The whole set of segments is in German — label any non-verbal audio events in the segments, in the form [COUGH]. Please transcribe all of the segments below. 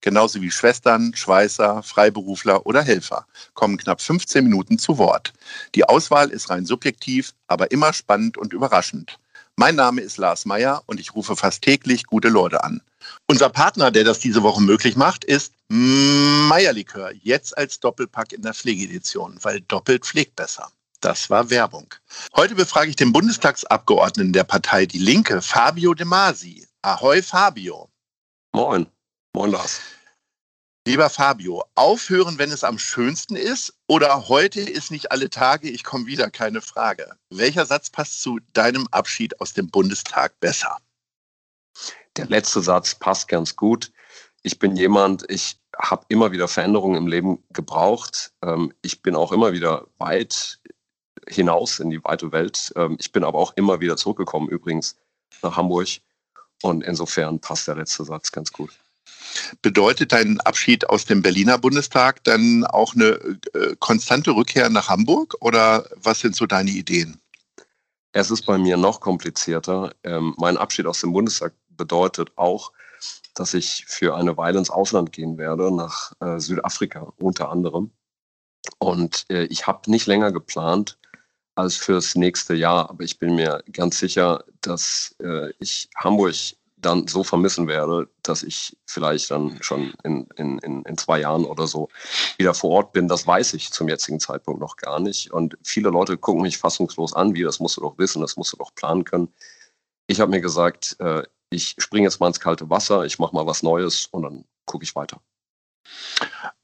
genauso wie Schwestern, Schweißer, Freiberufler oder Helfer, kommen knapp 15 Minuten zu Wort. Die Auswahl ist rein subjektiv, aber immer spannend und überraschend. Mein Name ist Lars Meyer und ich rufe fast täglich gute Leute an. Unser Partner, der das diese Woche möglich macht, ist Meierlikör, jetzt als Doppelpack in der Pflegedition, weil doppelt pflegt besser. Das war Werbung. Heute befrage ich den Bundestagsabgeordneten der Partei Die Linke, Fabio De Masi. Ahoi, Fabio. Moin. Moin, Lars. Lieber Fabio, aufhören, wenn es am schönsten ist oder heute ist nicht alle Tage, ich komme wieder, keine Frage. Welcher Satz passt zu deinem Abschied aus dem Bundestag besser? Der letzte Satz passt ganz gut. Ich bin jemand, ich habe immer wieder Veränderungen im Leben gebraucht. Ähm, ich bin auch immer wieder weit hinaus in die weite Welt. Ähm, ich bin aber auch immer wieder zurückgekommen, übrigens nach Hamburg. Und insofern passt der letzte Satz ganz gut. Bedeutet dein Abschied aus dem Berliner Bundestag dann auch eine äh, konstante Rückkehr nach Hamburg oder was sind so deine Ideen? Es ist bei mir noch komplizierter. Ähm, mein Abschied aus dem Bundestag bedeutet auch, dass ich für eine Weile ins Ausland gehen werde, nach äh, Südafrika unter anderem. Und äh, ich habe nicht länger geplant als fürs nächste Jahr, aber ich bin mir ganz sicher, dass äh, ich Hamburg dann so vermissen werde, dass ich vielleicht dann schon in, in, in, zwei Jahren oder so wieder vor Ort bin. Das weiß ich zum jetzigen Zeitpunkt noch gar nicht. Und viele Leute gucken mich fassungslos an, wie, das musst du doch wissen, das musst du doch planen können. Ich habe mir gesagt, äh, ich springe jetzt mal ins kalte Wasser, ich mache mal was Neues und dann gucke ich weiter.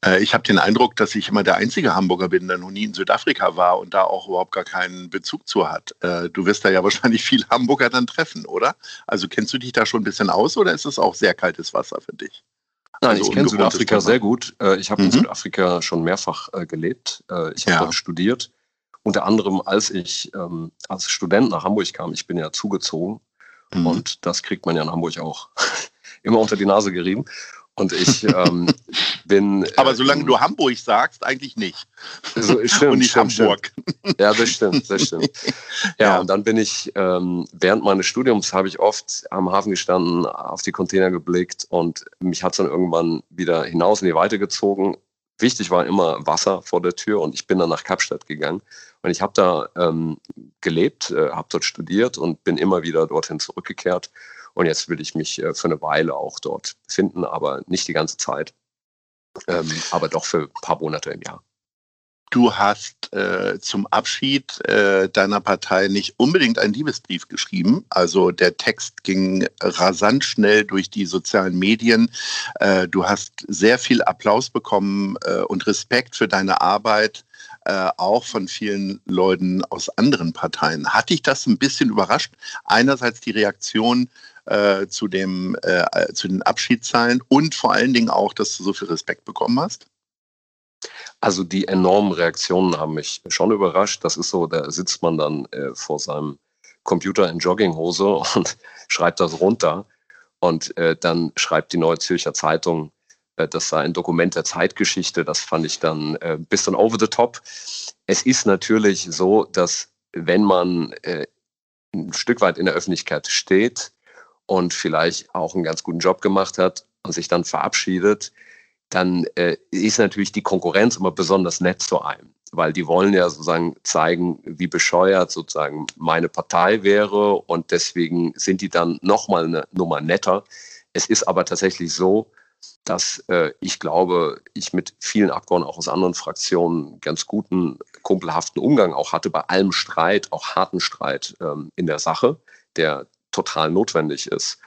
Äh, ich habe den Eindruck, dass ich immer der einzige Hamburger bin, der noch nie in Südafrika war und da auch überhaupt gar keinen Bezug zu hat. Äh, du wirst da ja [LAUGHS] wahrscheinlich viele Hamburger dann treffen, oder? Also kennst du dich da schon ein bisschen aus oder ist es auch sehr kaltes Wasser für dich? Nein, also ich kenne Südafrika sehr gut. Äh, ich habe mhm. in Südafrika schon mehrfach gelebt. Ich habe ja. dort studiert. Unter anderem, als ich ähm, als Student nach Hamburg kam, ich bin ja zugezogen mhm. und das kriegt man ja in Hamburg auch [LAUGHS] immer unter die Nase gerieben. Und ich ähm, [LAUGHS] bin. Aber äh, solange du Hamburg sagst, eigentlich nicht. So, [LAUGHS] stimmt, und nicht stimmt, Hamburg. Stimmt. Ja, das stimmt, das stimmt. [LAUGHS] Ja, ja. und dann bin ich, ähm, während meines Studiums habe ich oft am Hafen gestanden, auf die Container geblickt und mich hat es dann irgendwann wieder hinaus in die Weite gezogen. Wichtig war immer Wasser vor der Tür und ich bin dann nach Kapstadt gegangen. Und ich habe da ähm, gelebt, äh, habe dort studiert und bin immer wieder dorthin zurückgekehrt. Und jetzt will ich mich äh, für eine Weile auch dort befinden, aber nicht die ganze Zeit, ähm, aber doch für ein paar Monate im Jahr. Du hast äh, zum Abschied äh, deiner Partei nicht unbedingt einen Liebesbrief geschrieben. Also der Text ging rasant schnell durch die sozialen Medien. Äh, du hast sehr viel Applaus bekommen äh, und Respekt für deine Arbeit, äh, auch von vielen Leuten aus anderen Parteien. Hat dich das ein bisschen überrascht? Einerseits die Reaktion äh, zu, dem, äh, zu den Abschiedszahlen und vor allen Dingen auch, dass du so viel Respekt bekommen hast? Also die enormen Reaktionen haben mich schon überrascht. Das ist so, da sitzt man dann äh, vor seinem Computer in Jogginghose [LAUGHS] und schreibt das runter. Und äh, dann schreibt die Neue Zürcher Zeitung, äh, das sei ein Dokument der Zeitgeschichte. Das fand ich dann äh, ein bisschen over the top. Es ist natürlich so, dass wenn man äh, ein Stück weit in der Öffentlichkeit steht, und vielleicht auch einen ganz guten Job gemacht hat und sich dann verabschiedet, dann äh, ist natürlich die Konkurrenz immer besonders nett zu einem, weil die wollen ja sozusagen zeigen, wie bescheuert sozusagen meine Partei wäre und deswegen sind die dann nochmal eine Nummer netter. Es ist aber tatsächlich so, dass äh, ich glaube, ich mit vielen Abgeordneten auch aus anderen Fraktionen ganz guten, kumpelhaften Umgang auch hatte bei allem Streit, auch harten Streit ähm, in der Sache, der total notwendig ist.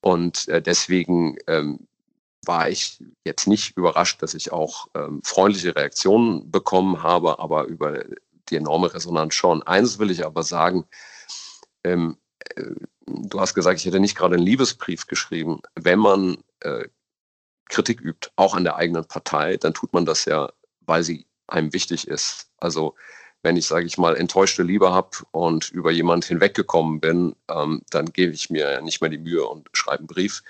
Und äh, deswegen ähm, war ich jetzt nicht überrascht, dass ich auch ähm, freundliche Reaktionen bekommen habe, aber über die enorme Resonanz schon. Eines will ich aber sagen, ähm, äh, du hast gesagt, ich hätte nicht gerade einen Liebesbrief geschrieben. Wenn man äh, Kritik übt, auch an der eigenen Partei, dann tut man das ja, weil sie einem wichtig ist. Also wenn ich, sage ich mal, enttäuschte Liebe habe und über jemand hinweggekommen bin, ähm, dann gebe ich mir nicht mehr die Mühe und schreibe einen Brief.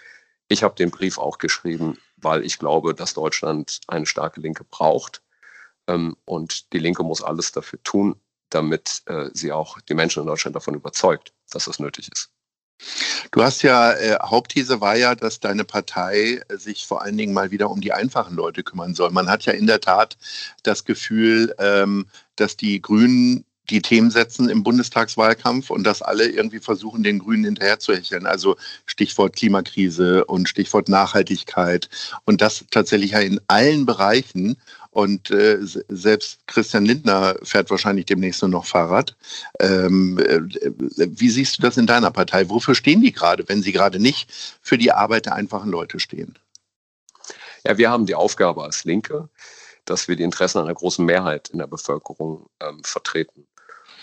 Ich habe den Brief auch geschrieben, weil ich glaube, dass Deutschland eine starke Linke braucht. Ähm, und die Linke muss alles dafür tun, damit äh, sie auch die Menschen in Deutschland davon überzeugt, dass das nötig ist. Du hast ja, äh, Hauptthese war ja, dass deine Partei äh, sich vor allen Dingen mal wieder um die einfachen Leute kümmern soll. Man hat ja in der Tat das Gefühl, ähm, dass die Grünen die Themen setzen im Bundestagswahlkampf und dass alle irgendwie versuchen, den Grünen hinterherzuhecheln. Also Stichwort Klimakrise und Stichwort Nachhaltigkeit und das tatsächlich ja in allen Bereichen. Und äh, selbst Christian Lindner fährt wahrscheinlich demnächst nur noch Fahrrad. Ähm, äh, wie siehst du das in deiner Partei? Wofür stehen die gerade, wenn sie gerade nicht für die Arbeit der einfachen Leute stehen? Ja, wir haben die Aufgabe als Linke, dass wir die Interessen einer großen Mehrheit in der Bevölkerung ähm, vertreten.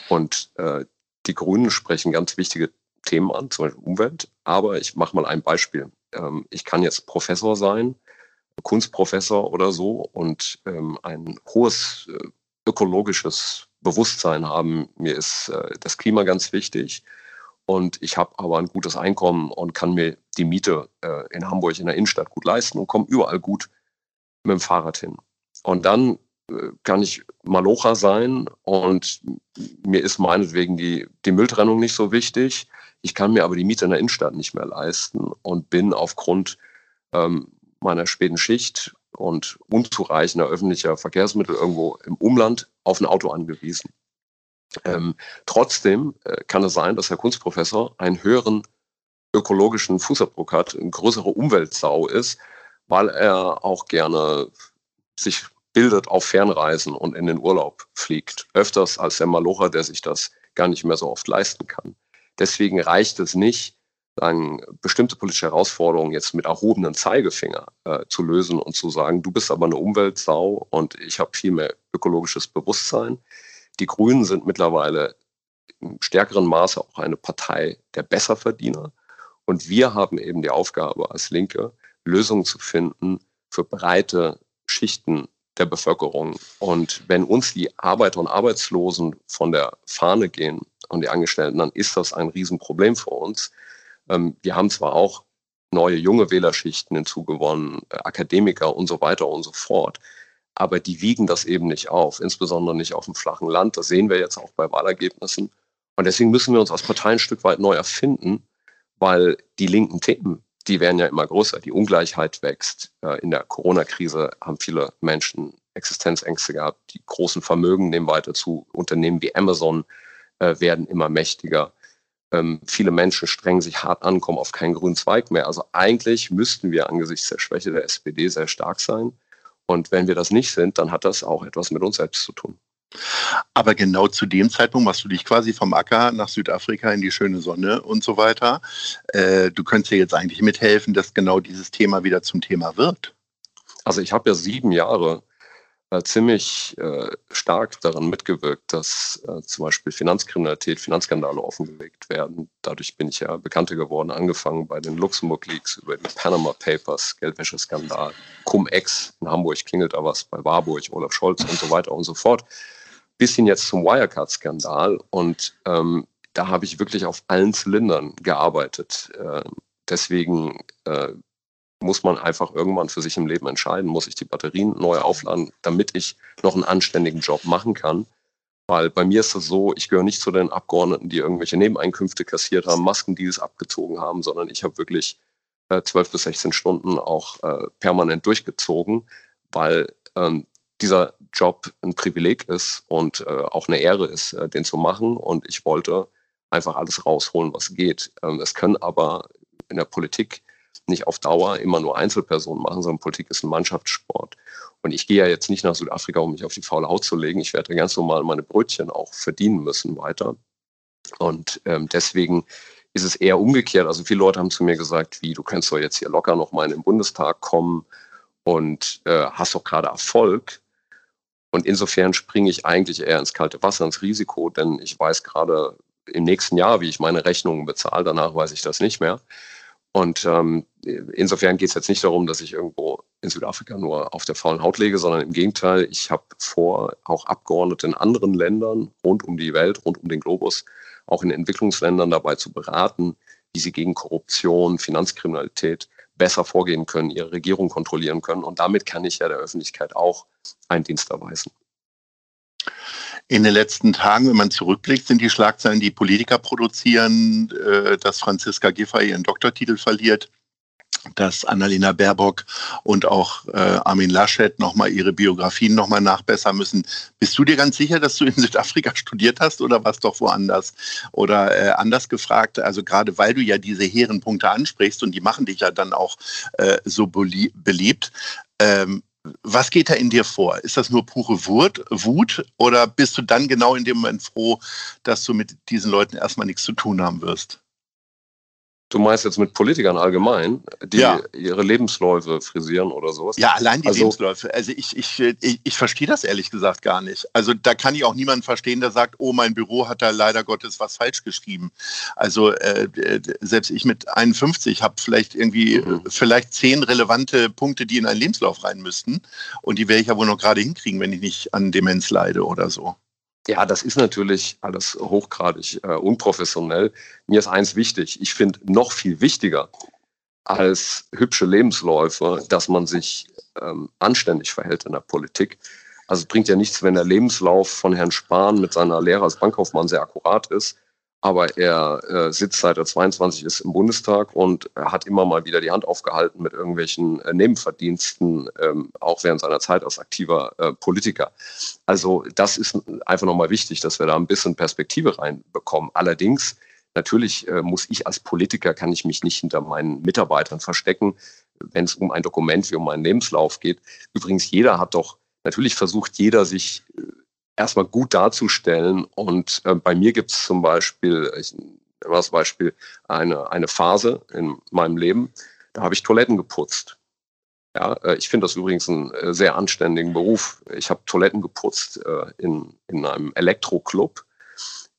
Und äh, die Grünen sprechen ganz wichtige Themen an, zum Beispiel Umwelt. Aber ich mache mal ein Beispiel. Ähm, ich kann jetzt Professor sein, Kunstprofessor oder so und ähm, ein hohes äh, ökologisches Bewusstsein haben. Mir ist äh, das Klima ganz wichtig. Und ich habe aber ein gutes Einkommen und kann mir die Miete äh, in Hamburg in der Innenstadt gut leisten und komme überall gut mit dem Fahrrad hin. Und dann kann ich Malocha sein und mir ist meinetwegen die, die Mülltrennung nicht so wichtig. Ich kann mir aber die Miete in der Innenstadt nicht mehr leisten und bin aufgrund ähm, meiner späten Schicht und unzureichender öffentlicher Verkehrsmittel irgendwo im Umland auf ein Auto angewiesen. Ähm, trotzdem äh, kann es sein, dass Herr Kunstprofessor einen höheren ökologischen Fußabdruck hat, eine größere Umweltsau ist, weil er auch gerne sich bildet auf Fernreisen und in den Urlaub fliegt. Öfters als der Malocher, der sich das gar nicht mehr so oft leisten kann. Deswegen reicht es nicht, sagen, bestimmte politische Herausforderungen jetzt mit erhobenen Zeigefinger äh, zu lösen und zu sagen, du bist aber eine Umweltsau und ich habe viel mehr ökologisches Bewusstsein. Die Grünen sind mittlerweile im stärkeren Maße auch eine Partei der Besserverdiener. Und wir haben eben die Aufgabe als Linke, Lösungen zu finden für breite Schichten der Bevölkerung. Und wenn uns die Arbeiter und Arbeitslosen von der Fahne gehen und die Angestellten, dann ist das ein Riesenproblem für uns. Ähm, wir haben zwar auch neue junge Wählerschichten hinzugewonnen, äh, Akademiker und so weiter und so fort. Aber die wiegen das eben nicht auf, insbesondere nicht auf dem flachen Land. Das sehen wir jetzt auch bei Wahlergebnissen. Und deswegen müssen wir uns als Partei ein Stück weit neu erfinden, weil die linken Themen, die werden ja immer größer. Die Ungleichheit wächst. Äh, in der Corona-Krise haben viele Menschen Existenzängste gehabt. Die großen Vermögen nehmen weiter zu. Unternehmen wie Amazon äh, werden immer mächtiger. Ähm, viele Menschen strengen sich hart an, kommen auf keinen grünen Zweig mehr. Also eigentlich müssten wir angesichts der Schwäche der SPD sehr stark sein. Und wenn wir das nicht sind, dann hat das auch etwas mit uns selbst zu tun. Aber genau zu dem Zeitpunkt machst du dich quasi vom Acker nach Südafrika in die schöne Sonne und so weiter. Äh, du könntest ja jetzt eigentlich mithelfen, dass genau dieses Thema wieder zum Thema wird. Also ich habe ja sieben Jahre ziemlich äh, stark daran mitgewirkt, dass äh, zum Beispiel Finanzkriminalität, Finanzskandale offengelegt werden. Dadurch bin ich ja bekannter geworden, angefangen bei den Luxemburg Leaks über die Panama Papers, Geldwäscheskandal, Cum-Ex in Hamburg klingelt da was, bei Warburg, Olaf Scholz und so weiter und so fort bis hin jetzt zum Wirecard-Skandal. Und ähm, da habe ich wirklich auf allen Zylindern gearbeitet. Äh, deswegen äh, muss man einfach irgendwann für sich im Leben entscheiden, muss ich die Batterien neu aufladen, damit ich noch einen anständigen Job machen kann. Weil bei mir ist es so, ich gehöre nicht zu den Abgeordneten, die irgendwelche Nebeneinkünfte kassiert haben, Maskendeals abgezogen haben, sondern ich habe wirklich äh, 12 bis 16 Stunden auch äh, permanent durchgezogen, weil ähm, dieser Job ein Privileg ist und äh, auch eine Ehre ist, äh, den zu machen. Und ich wollte einfach alles rausholen, was geht. Ähm, es können aber in der Politik nicht auf Dauer immer nur Einzelpersonen machen, sondern Politik ist ein Mannschaftssport. Und ich gehe ja jetzt nicht nach Südafrika, um mich auf die faule Haut zu legen. Ich werde ganz normal meine Brötchen auch verdienen müssen weiter. Und ähm, deswegen ist es eher umgekehrt. Also viele Leute haben zu mir gesagt, wie, du kannst doch jetzt hier locker noch mal in den Bundestag kommen und äh, hast doch gerade Erfolg. Und insofern springe ich eigentlich eher ins kalte Wasser, ins Risiko, denn ich weiß gerade im nächsten Jahr, wie ich meine Rechnungen bezahle. Danach weiß ich das nicht mehr. Und ähm, insofern geht es jetzt nicht darum, dass ich irgendwo in Südafrika nur auf der faulen Haut lege, sondern im Gegenteil, ich habe vor, auch Abgeordnete in anderen Ländern rund um die Welt, rund um den Globus, auch in Entwicklungsländern dabei zu beraten, wie sie gegen Korruption, Finanzkriminalität besser vorgehen können, ihre Regierung kontrollieren können. Und damit kann ich ja der Öffentlichkeit auch einen Dienst erweisen. In den letzten Tagen, wenn man zurückblickt, sind die Schlagzeilen, die Politiker produzieren, äh, dass Franziska Giffey ihren Doktortitel verliert, dass Annalena Baerbock und auch äh, Armin Laschet nochmal ihre Biografien nochmal nachbessern müssen. Bist du dir ganz sicher, dass du in Südafrika studiert hast oder was doch woanders? Oder äh, anders gefragt, also gerade weil du ja diese hehren Punkte ansprichst und die machen dich ja dann auch so beliebt, ähm, was geht da in dir vor? Ist das nur pure Wut, Wut oder bist du dann genau in dem Moment froh, dass du mit diesen Leuten erstmal nichts zu tun haben wirst? Du meinst jetzt mit Politikern allgemein, die ja. ihre Lebensläufe frisieren oder sowas? Ja, allein die also, Lebensläufe. Also ich, ich, ich, ich verstehe das ehrlich gesagt gar nicht. Also da kann ich auch niemanden verstehen, der sagt, oh, mein Büro hat da leider Gottes was falsch geschrieben. Also äh, selbst ich mit 51 habe vielleicht irgendwie mhm. vielleicht zehn relevante Punkte, die in einen Lebenslauf rein müssten. Und die werde ich ja wohl noch gerade hinkriegen, wenn ich nicht an Demenz leide oder so. Ja, das ist natürlich alles hochgradig äh, unprofessionell. Mir ist eins wichtig. Ich finde noch viel wichtiger als hübsche Lebensläufe, dass man sich ähm, anständig verhält in der Politik. Also es bringt ja nichts, wenn der Lebenslauf von Herrn Spahn mit seiner Lehre als Bankkaufmann sehr akkurat ist aber er äh, sitzt seit er 22 ist im Bundestag und er hat immer mal wieder die Hand aufgehalten mit irgendwelchen äh, Nebenverdiensten, ähm, auch während seiner Zeit als aktiver äh, Politiker. Also das ist einfach nochmal wichtig, dass wir da ein bisschen Perspektive reinbekommen. Allerdings, natürlich äh, muss ich als Politiker, kann ich mich nicht hinter meinen Mitarbeitern verstecken, wenn es um ein Dokument wie um einen Lebenslauf geht. Übrigens, jeder hat doch, natürlich versucht jeder sich äh, erstmal gut darzustellen. Und äh, bei mir gibt es zum Beispiel, ich das Beispiel, eine, eine Phase in meinem Leben, da habe ich Toiletten geputzt. Ja, äh, ich finde das übrigens einen äh, sehr anständigen Beruf. Ich habe Toiletten geputzt äh, in, in einem Elektroclub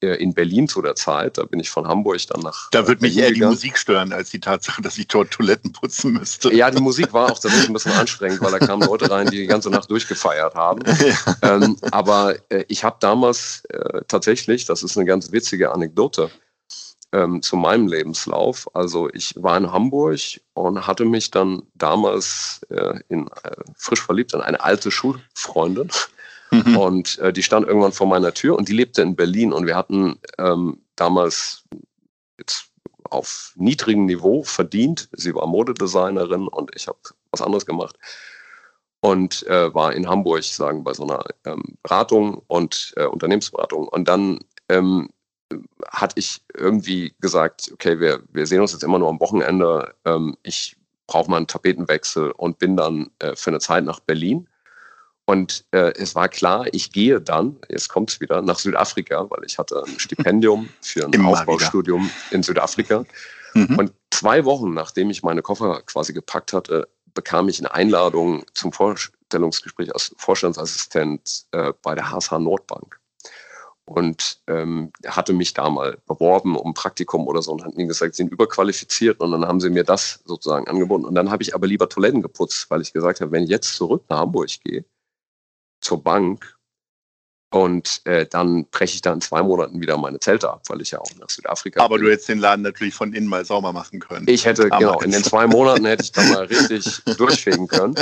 in Berlin zu der Zeit. Da bin ich von Hamburg dann nach. Da würde mich eher die Musik stören, als die Tatsache, dass ich dort Toiletten putzen müsste. Ja, die Musik war auch tatsächlich ein bisschen anstrengend, weil da kamen Leute rein, die die ganze Nacht durchgefeiert haben. [LAUGHS] Ja. Ähm, aber äh, ich habe damals äh, tatsächlich, das ist eine ganz witzige Anekdote, ähm, zu meinem Lebenslauf. Also ich war in Hamburg und hatte mich dann damals äh, in, äh, frisch verliebt in eine alte Schulfreundin. Mhm. Und äh, die stand irgendwann vor meiner Tür und die lebte in Berlin. Und wir hatten ähm, damals jetzt auf niedrigem Niveau verdient. Sie war Modedesignerin und ich habe was anderes gemacht. Und äh, war in Hamburg, sagen, bei so einer ähm, Beratung und äh, Unternehmensberatung. Und dann ähm, hatte ich irgendwie gesagt, okay, wir, wir sehen uns jetzt immer nur am Wochenende. Ähm, ich brauche mal einen Tapetenwechsel und bin dann äh, für eine Zeit nach Berlin und äh, es war klar, ich gehe dann, jetzt kommt es wieder, nach Südafrika, weil ich hatte ein Stipendium für ein Immer Aufbaustudium wieder. in Südafrika. Mhm. Und zwei Wochen, nachdem ich meine Koffer quasi gepackt hatte, bekam ich eine Einladung zum Vorstellungsgespräch als Vorstandsassistent äh, bei der HSH Nordbank. Und ähm, hatte mich da mal beworben um Praktikum oder so und hatten mir gesagt, sie sind überqualifiziert und dann haben sie mir das sozusagen angeboten. Und dann habe ich aber lieber Toiletten geputzt, weil ich gesagt habe, wenn ich jetzt zurück nach Hamburg gehe, zur Bank und äh, dann breche ich da in zwei Monaten wieder meine Zelte ab, weil ich ja auch nach Südafrika Aber bin. du hättest den Laden natürlich von innen mal sauber machen können. Ich hätte, Damals. genau, in den zwei Monaten hätte ich da mal richtig [LAUGHS] durchfegen können.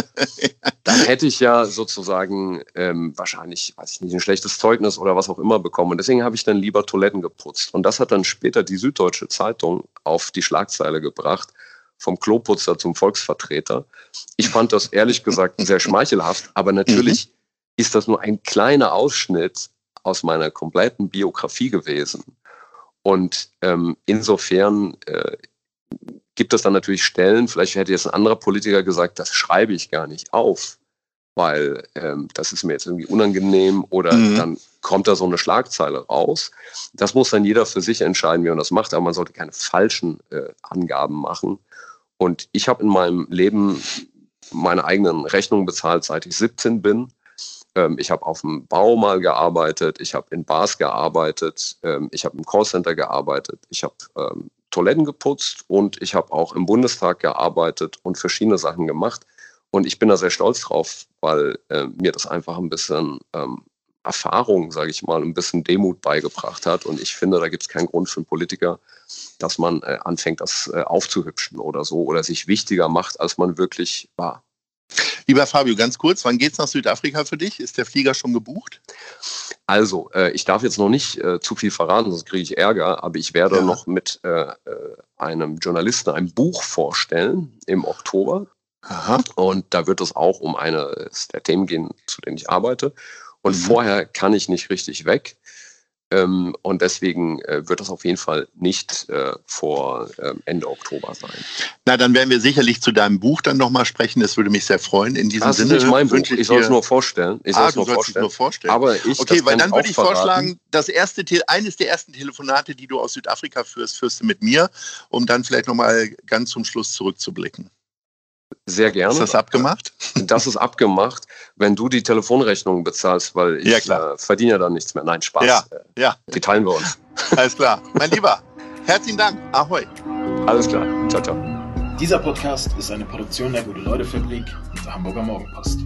Dann hätte ich ja sozusagen ähm, wahrscheinlich, weiß ich nicht, ein schlechtes Zeugnis oder was auch immer bekommen. Und deswegen habe ich dann lieber Toiletten geputzt. Und das hat dann später die Süddeutsche Zeitung auf die Schlagzeile gebracht vom Kloputzer zum Volksvertreter. Ich fand das ehrlich gesagt sehr schmeichelhaft, aber natürlich mhm ist das nur ein kleiner Ausschnitt aus meiner kompletten Biografie gewesen. Und ähm, insofern äh, gibt es dann natürlich Stellen, vielleicht hätte jetzt ein anderer Politiker gesagt, das schreibe ich gar nicht auf, weil ähm, das ist mir jetzt irgendwie unangenehm oder mhm. dann kommt da so eine Schlagzeile raus. Das muss dann jeder für sich entscheiden, wie man das macht, aber man sollte keine falschen äh, Angaben machen. Und ich habe in meinem Leben meine eigenen Rechnungen bezahlt, seit ich 17 bin. Ähm, ich habe auf dem Bau mal gearbeitet, ich habe in Bars gearbeitet, ähm, ich habe im Callcenter gearbeitet, ich habe ähm, Toiletten geputzt und ich habe auch im Bundestag gearbeitet und verschiedene Sachen gemacht. Und ich bin da sehr stolz drauf, weil äh, mir das einfach ein bisschen ähm, Erfahrung, sage ich mal, ein bisschen Demut beigebracht hat. Und ich finde, da gibt es keinen Grund für einen Politiker, dass man äh, anfängt, das äh, aufzuhübschen oder so oder sich wichtiger macht, als man wirklich war. Lieber Fabio, ganz kurz, wann geht's nach Südafrika für dich? Ist der Flieger schon gebucht? Also, äh, ich darf jetzt noch nicht äh, zu viel verraten, sonst kriege ich Ärger, aber ich werde ja. noch mit äh, äh einem Journalisten ein Buch vorstellen im Oktober. Aha. Und da wird es auch um eine der Themen gehen, zu denen ich arbeite. Und mhm. vorher kann ich nicht richtig weg. Ähm, und deswegen äh, wird das auf jeden Fall nicht äh, vor äh, Ende Oktober sein. Na, dann werden wir sicherlich zu deinem Buch dann nochmal sprechen. Das würde mich sehr freuen. In diesem das Sinne ist nicht mein Buch. Ich, soll es nur vorstellen. Ich ah, sollst es nur vorstellen. Aber ich, okay, weil dann würde ich verraten. vorschlagen, das erste, eines der ersten Telefonate, die du aus Südafrika führst, führst du mit mir, um dann vielleicht nochmal ganz zum Schluss zurückzublicken. Sehr gerne. Ist das abgemacht? Das ist abgemacht, wenn du die Telefonrechnung bezahlst, weil ich ja, äh, verdiene ja dann nichts mehr. Nein, Spaß. Ja, ja. Die teilen wir uns. Alles klar. Mein Lieber, herzlichen Dank. Ahoi. Alles klar. Ciao, ciao. Dieser Podcast ist eine Produktion der Gute-Leute-Fabrik und der Hamburger Morgenpost.